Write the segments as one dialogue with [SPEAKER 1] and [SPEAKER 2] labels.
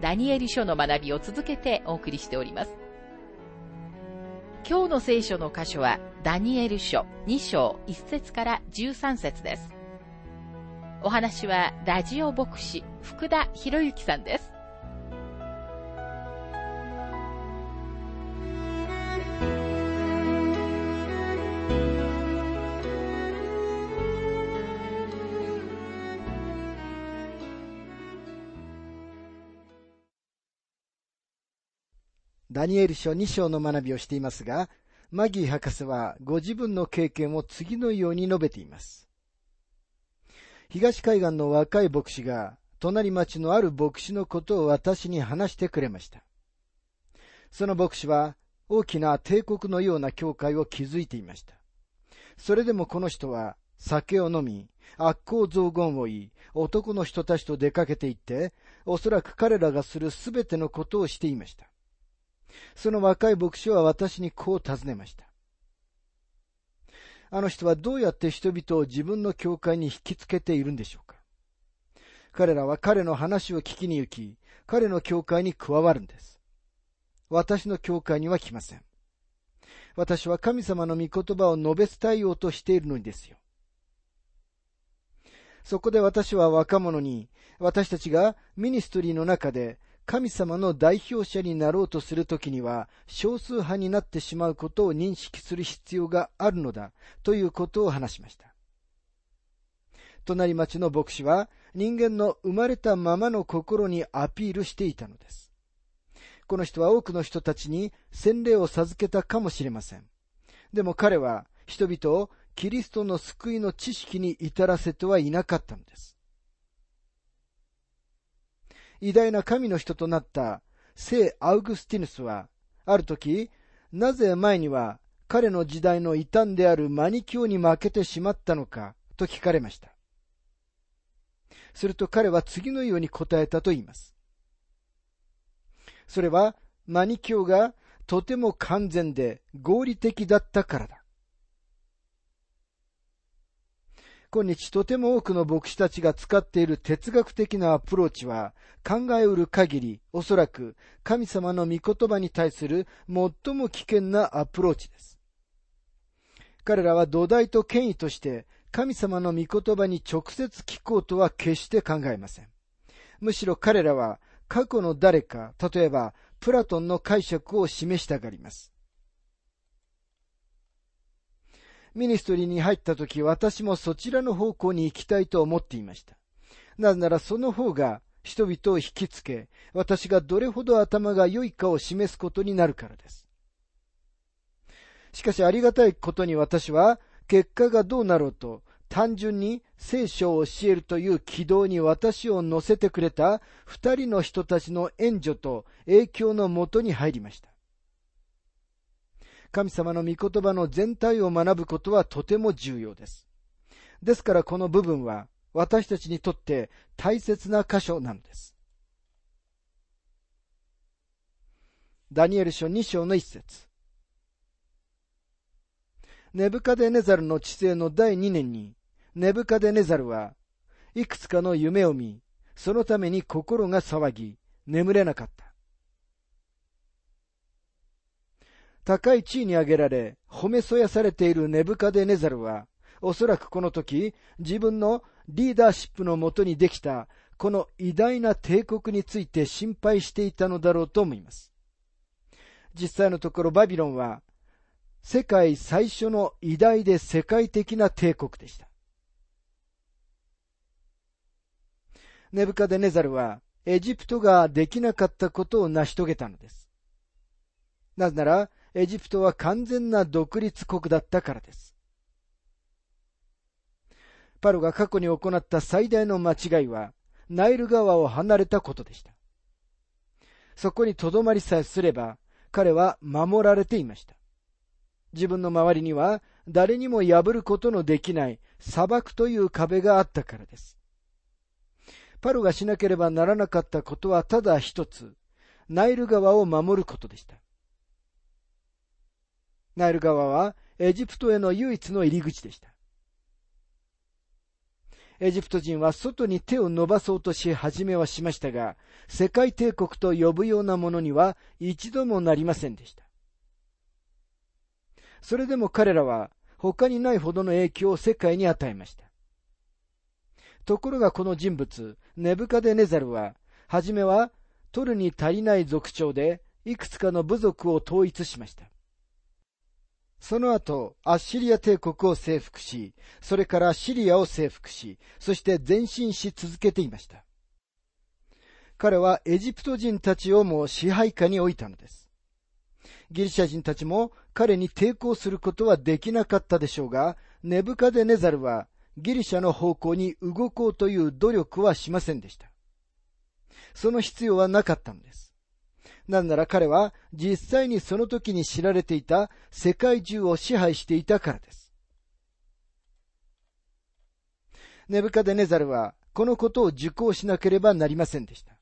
[SPEAKER 1] ダニエル書の学びを続けてお送りしております。今日の聖書の箇所はダニエル書2章1節から13節です。お話はラジオ牧師福田博之さんです。
[SPEAKER 2] ダニエル書2章の学びをしていますが、マギー博士はご自分の経験を次のように述べています。東海岸の若い牧師が、隣町のある牧師のことを私に話してくれました。その牧師は、大きな帝国のような教会を築いていました。それでもこの人は、酒を飲み、悪行雑言を言い、男の人たちと出かけて行って、おそらく彼らがするすべてのことをしていました。その若い牧師は私にこう尋ねました。あの人はどうやって人々を自分の教会に引きつけているんでしょうか彼らは彼の話を聞きに行き、彼の教会に加わるんです。私の教会には来ません。私は神様の御言葉を述べ伝えようとしているのですよ。そこで私は若者に、私たちがミニストリーの中で神様の代表者になろうとするときには少数派になってしまうことを認識する必要があるのだということを話しました。隣町の牧師は人間の生まれたままの心にアピールしていたのです。この人は多くの人たちに洗礼を授けたかもしれません。でも彼は人々をキリストの救いの知識に至らせてはいなかったのです。偉大な神の人となった聖アウグスティヌスは、ある時、なぜ前には彼の時代の異端であるマニキューに負けてしまったのかと聞かれました。すると彼は次のように答えたと言います。それはマニキューがとても完全で合理的だったからだ。今日とても多くの牧師たちが使っている哲学的なアプローチは考えうる限りおそらく神様の御言葉に対する最も危険なアプローチです。彼らは土台と権威として神様の御言葉に直接聞こうとは決して考えません。むしろ彼らは過去の誰か、例えばプラトンの解釈を示したがります。ミニストリーに入った時、私もそちらの方向に行きたいと思っていました。なぜならその方が人々を引きつけ、私がどれほど頭が良いかを示すことになるからです。しかしありがたいことに私は、結果がどうなろうと、単純に聖書を教えるという軌道に私を乗せてくれた二人の人たちの援助と影響のもとに入りました。神様の御言葉の全体を学ぶことはとても重要です。ですからこの部分は私たちにとって大切な箇所なのです。ダニエル書2章の一節ネブカデネザルの治世の第2年に、ネブカデネザルはいくつかの夢を見、そのために心が騒ぎ、眠れなかった。高い地位に上げられ、褒めそやされているネブカデネザルは、おそらくこの時、自分のリーダーシップのもとにできた、この偉大な帝国について心配していたのだろうと思います。実際のところバビロンは、世界最初の偉大で世界的な帝国でした。ネブカデネザルは、エジプトができなかったことを成し遂げたのです。なぜなら、エジプトは完全な独立国だったからです。パロが過去に行った最大の間違いは、ナイル川を離れたことでした。そこに留まりさえすれば、彼は守られていました。自分の周りには誰にも破ることのできない砂漠という壁があったからです。パロがしなければならなかったことはただ一つ、ナイル川を守ることでした。ナイル川はエジプトへの唯一の入り口でした。エジプト人は外に手を伸ばそうとし始めはしましたが、世界帝国と呼ぶようなものには一度もなりませんでした。それでも彼らは他にないほどの影響を世界に与えました。ところがこの人物、ネブカデネザルは、はじめは取るに足りない族長で、いくつかの部族を統一しました。その後、アッシリア帝国を征服し、それからシリアを征服し、そして前進し続けていました。彼はエジプト人たちをも支配下に置いたのです。ギリシャ人たちも彼に抵抗することはできなかったでしょうが、ネブカデネザルはギリシャの方向に動こうという努力はしませんでした。その必要はなかったのです。なんなら彼は実際にその時に知られていた世界中を支配していたからです。ネブカデネザルはこのことを受講しなければなりませんでした。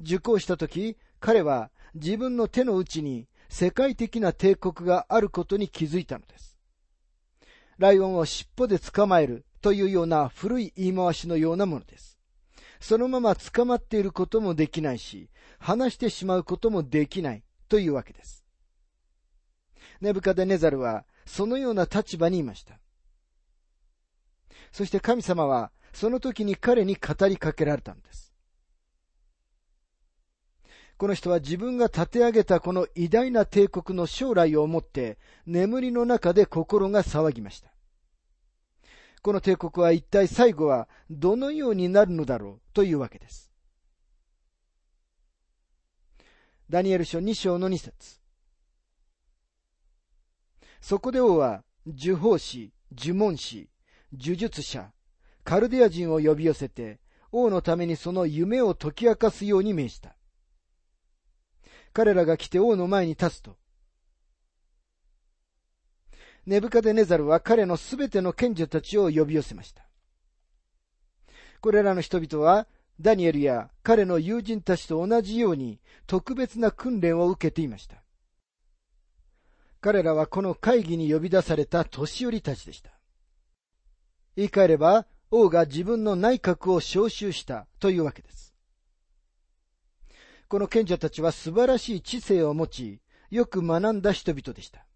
[SPEAKER 2] 受講した時、彼は自分の手の内に世界的な帝国があることに気づいたのです。ライオンを尻尾で捕まえるというような古い言い回しのようなものです。そのまま捕まっていることもできないし、話してしまうこともできないというわけです。ネブカデネザルはそのような立場にいました。そして神様はその時に彼に語りかけられたんです。この人は自分が立て上げたこの偉大な帝国の将来を思って眠りの中で心が騒ぎました。この帝国は一体最後はどのようになるのだろうというわけです。ダニエル書2章の2節そこで王は、呪法師、呪文師、呪術者、カルデア人を呼び寄せて、王のためにその夢を解き明かすように命じた。彼らが来て王の前に立つと、ネブカデネザルは彼のすべての賢者たちを呼び寄せました。これらの人々は、ダニエルや彼の友人たちと同じように特別な訓練を受けていました。彼らはこの会議に呼び出された年寄りたちでした。言い換えれば、王が自分の内閣を招集したというわけです。この賢者たちは素晴らしい知性を持ち、よく学んだ人々でした。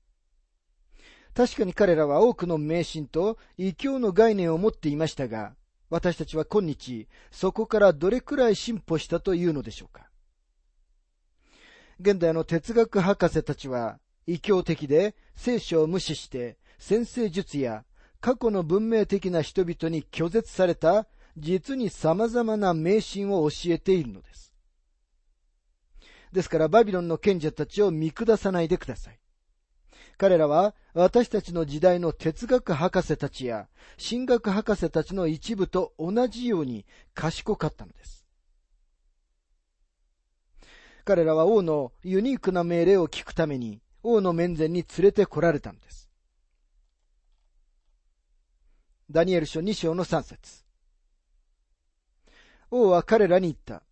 [SPEAKER 2] 確かに彼らは多くの迷信と異教の概念を持っていましたが、私たちは今日、そこからどれくらい進歩したというのでしょうか？現代の哲学博士たちは、異教的で聖書を無視して、先生術や過去の文明的な人々に拒絶された実に様々な迷信を教えているのです。ですからバビロンの賢者たちを見下さないでください。彼らは私たちの時代の哲学博士たちや神学博士たちの一部と同じように賢かったのです。彼らは王のユニークな命令を聞くために王の面前に連れて来られたのです。ダニエル書2章の3節王は彼らに言った。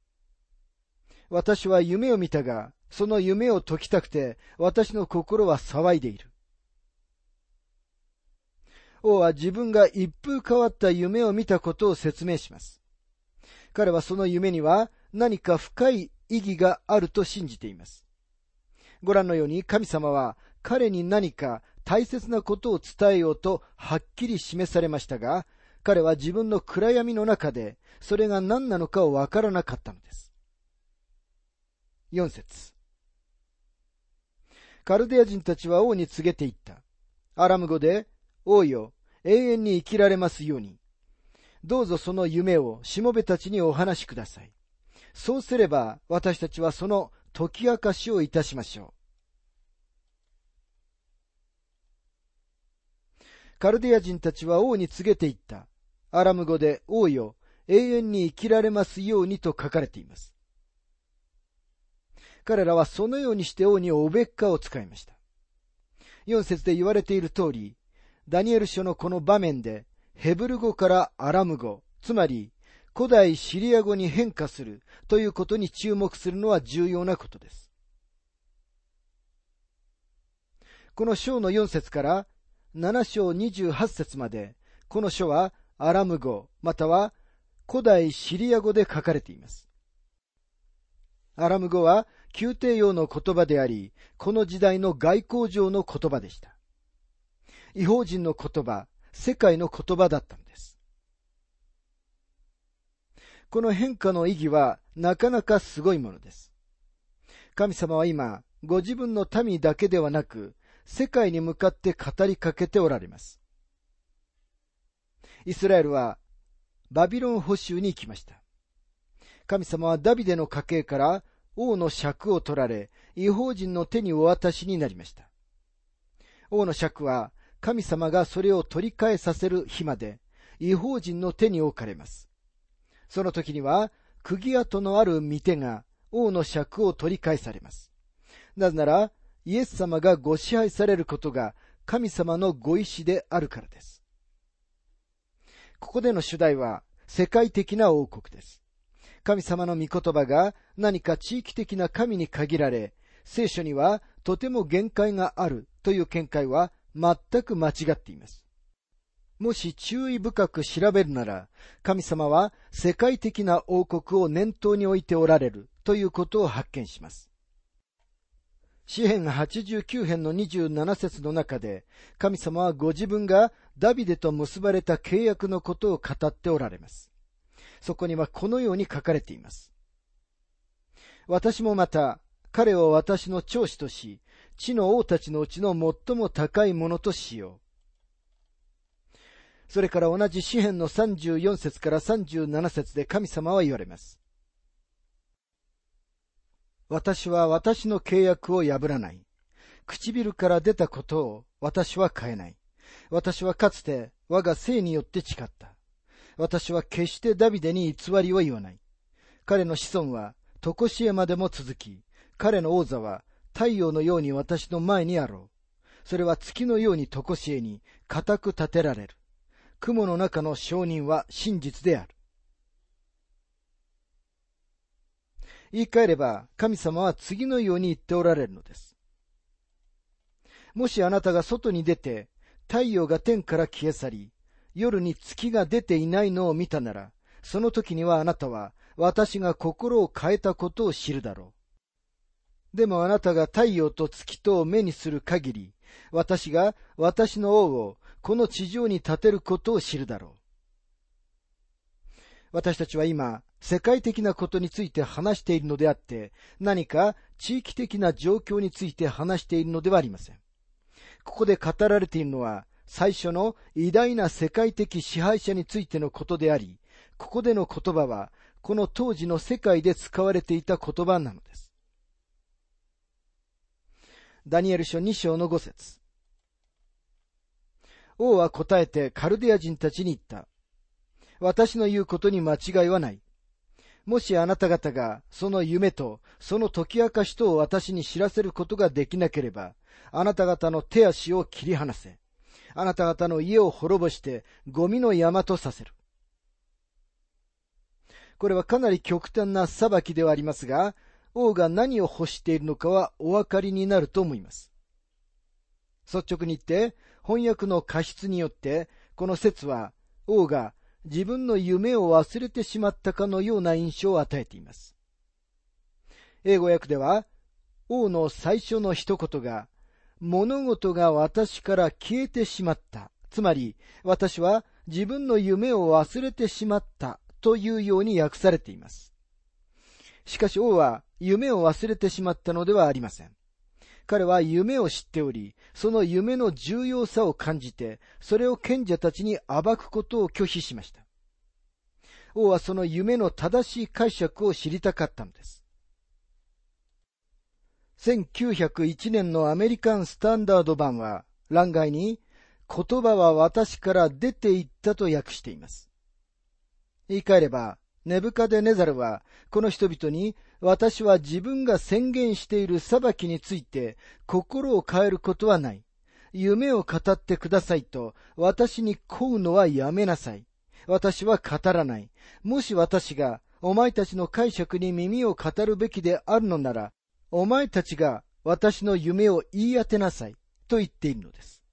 [SPEAKER 2] 私は夢を見たが、その夢を解きたくて、私の心は騒いでいる。王は自分が一風変わった夢を見たことを説明します。彼はその夢には何か深い意義があると信じています。ご覧のように神様は彼に何か大切なことを伝えようとはっきり示されましたが、彼は自分の暗闇の中でそれが何なのかをわからなかったのです。4節カルデア人たちは王に告げていった。アラム語で、王よ、永遠に生きられますように。どうぞその夢をしもべたちにお話しください。そうすれば私たちはその解き明かしをいたしましょう。カルデア人たちは王に告げていった。アラム語で王よ、永遠に生きられますようにと書かれています。彼らはそのようにして王におべっかを使いました。4節で言われている通り、ダニエル書のこの場面で、ヘブル語からアラム語、つまり古代シリア語に変化するということに注目するのは重要なことです。この章の4節から7章28節まで、この書はアラム語、または古代シリア語で書かれています。アラム語は宮廷用の言葉であり、この時代の外交上の言葉でした。違法人の言葉、世界の言葉だったのです。この変化の意義はなかなかすごいものです。神様は今、ご自分の民だけではなく、世界に向かって語りかけておられます。イスラエルはバビロン捕囚に行きました。神様はダビデの家系から王の尺を取られ、違法人の手にお渡しになりました。王の尺は神様がそれを取り返させる日まで違法人の手に置かれます。その時には釘跡のある御手が王の尺を取り返されます。なぜなら、イエス様がご支配されることが神様のご意志であるからです。ここでの主題は世界的な王国です。神様の御言葉が何か地域的な神に限られ、聖書にはとても限界があるという見解は全く間違っています。もし注意深く調べるなら、神様は世界的な王国を念頭に置いておられるということを発見します。詩編89編の27節の中で、神様はご自分がダビデと結ばれた契約のことを語っておられます。そこにはこのように書かれています。私もまた、彼を私の長子とし、地の王たちのうちの最も高いものとしよう。それから同じ詩篇の34節から37節で神様は言われます。私は私の契約を破らない。唇から出たことを私は変えない。私はかつて我が性によって誓った。私は決してダビデに偽りを言わない。彼の子孫は常しえまでも続き、彼の王座は太陽のように私の前にあろう。それは月のように常しえに固く立てられる。雲の中の証人は真実である。言い換えれば、神様は次のように言っておられるのです。もしあなたが外に出て、太陽が天から消え去り、夜に月が出ていないのを見たなら、その時にはあなたは私が心を変えたことを知るだろう。でもあなたが太陽と月とを目にする限り、私が私の王をこの地上に立てることを知るだろう。私たちは今、世界的なことについて話しているのであって、何か地域的な状況について話しているのではありません。ここで語られているのは、最初の偉大な世界的支配者についてのことであり、ここでの言葉は、この当時の世界で使われていた言葉なのです。ダニエル書2章の5節王は答えてカルデア人たちに言った。私の言うことに間違いはない。もしあなた方がその夢とその解き明かしとを私に知らせることができなければ、あなた方の手足を切り離せ。あなた方の家を滅ぼしてゴミの山とさせる。これはかなり極端な裁きではありますが、王が何を欲しているのかはお分かりになると思います。率直に言って、翻訳の過失によって、この説は王が自分の夢を忘れてしまったかのような印象を与えています。英語訳では、王の最初の一言が、物事が私から消えてしまった。つまり、私は自分の夢を忘れてしまったというように訳されています。しかし王は夢を忘れてしまったのではありません。彼は夢を知っており、その夢の重要さを感じて、それを賢者たちに暴くことを拒否しました。王はその夢の正しい解釈を知りたかったのです。1901年のアメリカンスタンダード版は、欄外に、言葉は私から出て行ったと訳しています。言い換えれば、ネブカデネザルは、この人々に、私は自分が宣言している裁きについて心を変えることはない。夢を語ってくださいと私に請うのはやめなさい。私は語らない。もし私がお前たちの解釈に耳を語るべきであるのなら、お前たちが私の夢を言い当てなさいと言っているのです。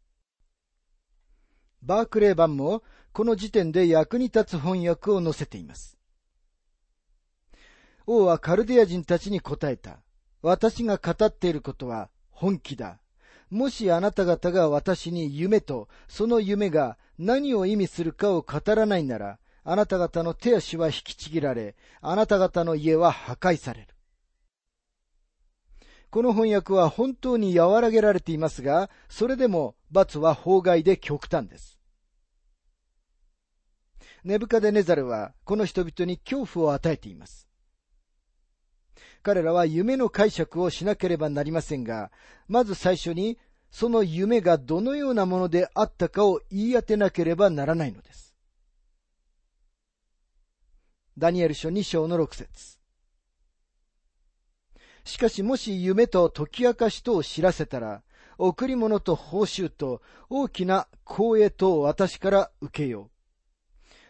[SPEAKER 2] バークレー版もこの時点で役に立つ翻訳を載せています。王はカルディア人たちに答えた。私が語っていることは本気だ。もしあなた方が私に夢とその夢が何を意味するかを語らないなら、あなた方の手足は引きちぎられ、あなた方の家は破壊される。この翻訳は本当に和らげられていますが、それでも罰は法外で極端です。ネブカデネザルはこの人々に恐怖を与えています。彼らは夢の解釈をしなければなりませんが、まず最初にその夢がどのようなものであったかを言い当てなければならないのです。ダニエル書2章の6節しかしもし夢と解き明かしとを知らせたら、贈り物と報酬と大きな光栄とを私から受けよ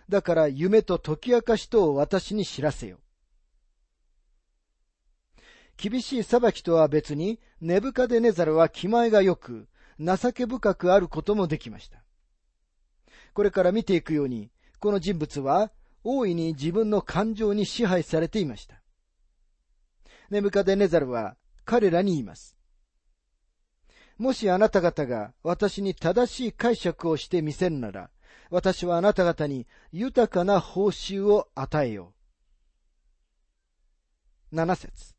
[SPEAKER 2] う。だから夢と解き明かしとを私に知らせよ。厳しい裁きとは別に、ネブカデネザルは気前が良く、情け深くあることもできました。これから見ていくように、この人物は大いに自分の感情に支配されていました。ネブカデネザルは彼らに言います。もしあなた方が私に正しい解釈をしてみせるなら、私はあなた方に豊かな報酬を与えよう。七節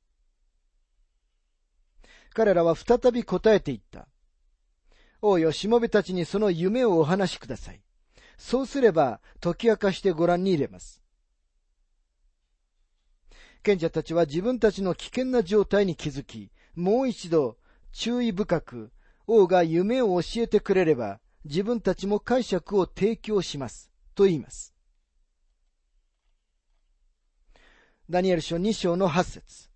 [SPEAKER 2] 彼らは再び答えていった。王よ、しもべたちにその夢をお話しください。そうすれば解き明かしてご覧に入れます。賢者たちは自分たちの危険な状態に気づき、もう一度注意深く王が夢を教えてくれれば自分たちも解釈を提供しますと言います。ダニエル書2章の8節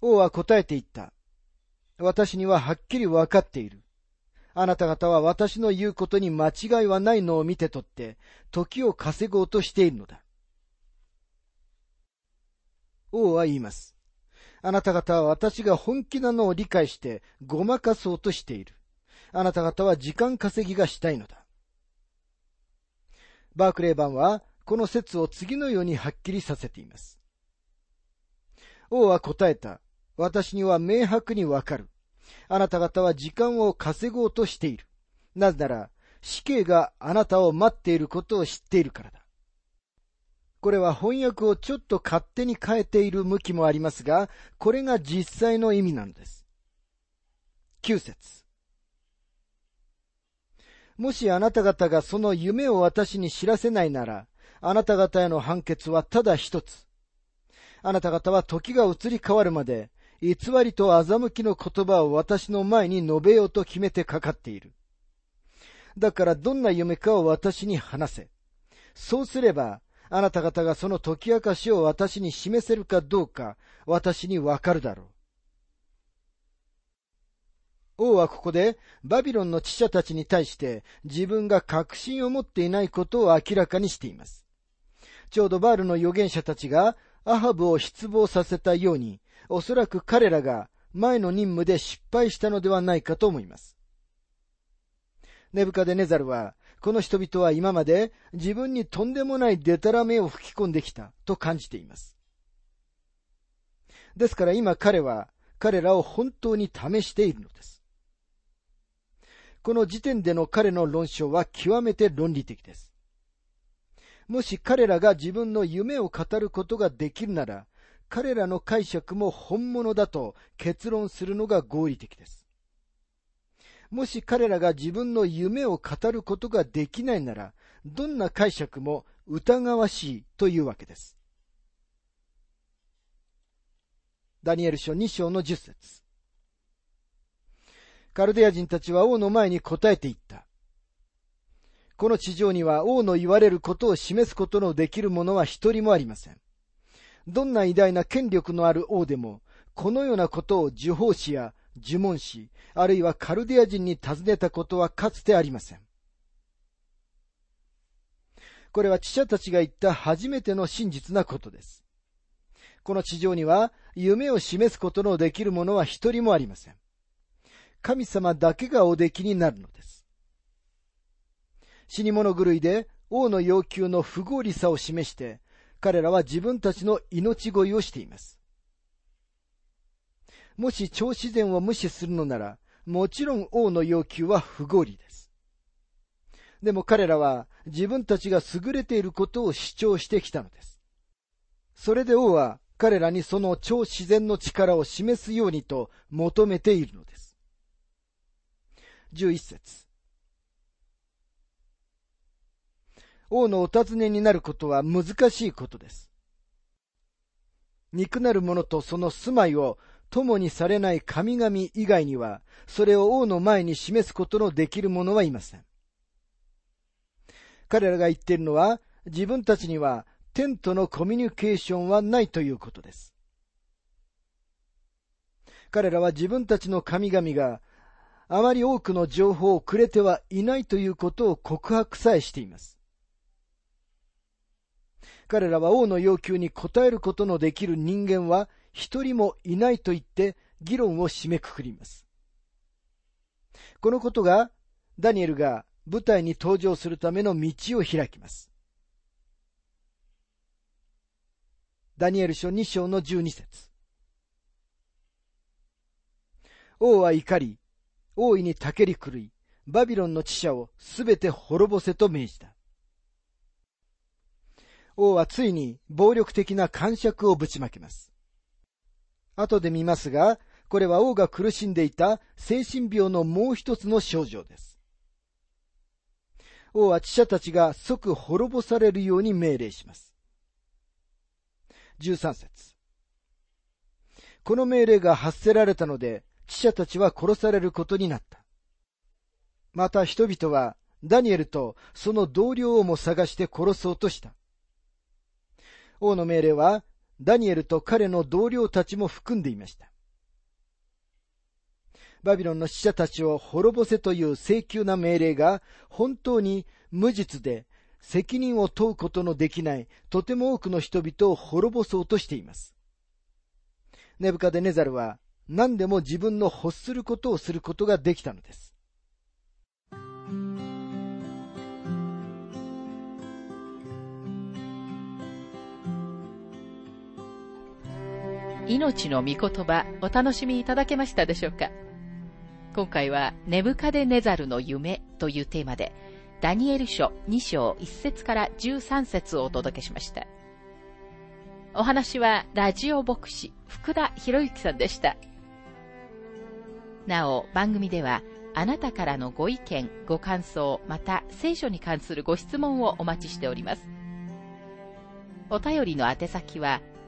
[SPEAKER 2] 王は答えて言った。私にははっきり分かっている。あなた方は私の言うことに間違いはないのを見てとって、時を稼ごうとしているのだ。王は言います。あなた方は私が本気なのを理解してごまかそうとしている。あなた方は時間稼ぎがしたいのだ。バークレー版はこの説を次のようにはっきりさせています。王は答えた。私には明白にわかる。あなた方は時間を稼ごうとしている。なぜなら死刑があなたを待っていることを知っているからだ。これは翻訳をちょっと勝手に変えている向きもありますが、これが実際の意味なんです。9節もしあなた方がその夢を私に知らせないなら、あなた方への判決はただ一つ。あなた方は時が移り変わるまで、偽りと欺きの言葉を私の前に述べようと決めてかかっている。だからどんな夢かを私に話せ。そうすれば、あなた方がその解き明かしを私に示せるかどうか、私にわかるだろう。王はここでバビロンの知者たちに対して自分が確信を持っていないことを明らかにしています。ちょうどバールの預言者たちがアハブを失望させたように、おそらく彼らが前の任務で失敗したのではないかと思います。ネブカデネザルはこの人々は今まで自分にとんでもないデタラメを吹き込んできたと感じています。ですから今彼は彼らを本当に試しているのです。この時点での彼の論証は極めて論理的です。もし彼らが自分の夢を語ることができるなら、彼らの解釈も本物だと結論するのが合理的です。もし彼らが自分の夢を語ることができないなら、どんな解釈も疑わしいというわけです。ダニエル書2章の10節カルデア人たちは王の前に答えていった。この地上には王の言われることを示すことのできる者は一人もありません。どんな偉大な権力のある王でも、このようなことを受法師や呪文師、あるいはカルデア人に尋ねたことはかつてありません。これは知者たちが言った初めての真実なことです。この地上には夢を示すことのできる者は一人もありません。神様だけがおできになるのです。死に物狂いで王の要求の不合理さを示して、彼らは自分たちの命乞いをしています。もし超自然を無視するのなら、もちろん王の要求は不合理です。でも彼らは自分たちが優れていることを主張してきたのです。それで王は彼らにその超自然の力を示すようにと求めているのです。11節王のお尋ねになることは難しいことです。肉なる者とその住まいを共にされない神々以外には、それを王の前に示すことのできる者はいません。彼らが言っているのは、自分たちには天とのコミュニケーションはないということです。彼らは自分たちの神々があまり多くの情報をくれてはいないということを告白さえしています。彼らは王の要求に応えることのできる人間は一人もいないと言って議論を締めくくります。このことがダニエルが舞台に登場するための道を開きます。ダニエル書2章の12節王は怒り、大いにたけり狂い、バビロンの知者をすべて滅ぼせと命じた。王はついに暴力的な感触をぶちまけます。後で見ますが、これは王が苦しんでいた精神病のもう一つの症状です。王は知者たちが即滅ぼされるように命令します。13節この命令が発せられたので、知者たちは殺されることになった。また人々はダニエルとその同僚をも探して殺そうとした。王の命令はダニエルと彼の同僚たちも含んでいました。バビロンの死者たちを滅ぼせという請求な命令が本当に無実で責任を問うことのできないとても多くの人々を滅ぼそうとしています。ネブカデネザルは何でも自分の欲することをすることができたのです。
[SPEAKER 1] 命の御言葉お楽しみいただけましたでしょうか？今回は、ネブカデネザルの夢というテーマで、ダニエル書2章1節から13節をお届けしました。お話は、ラジオ牧師、福田博之さんでした。なお、番組では、あなたからのご意見、ご感想、また聖書に関するご質問をお待ちしております。お便りの宛先は、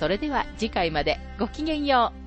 [SPEAKER 1] それでは次回までごきげんよう。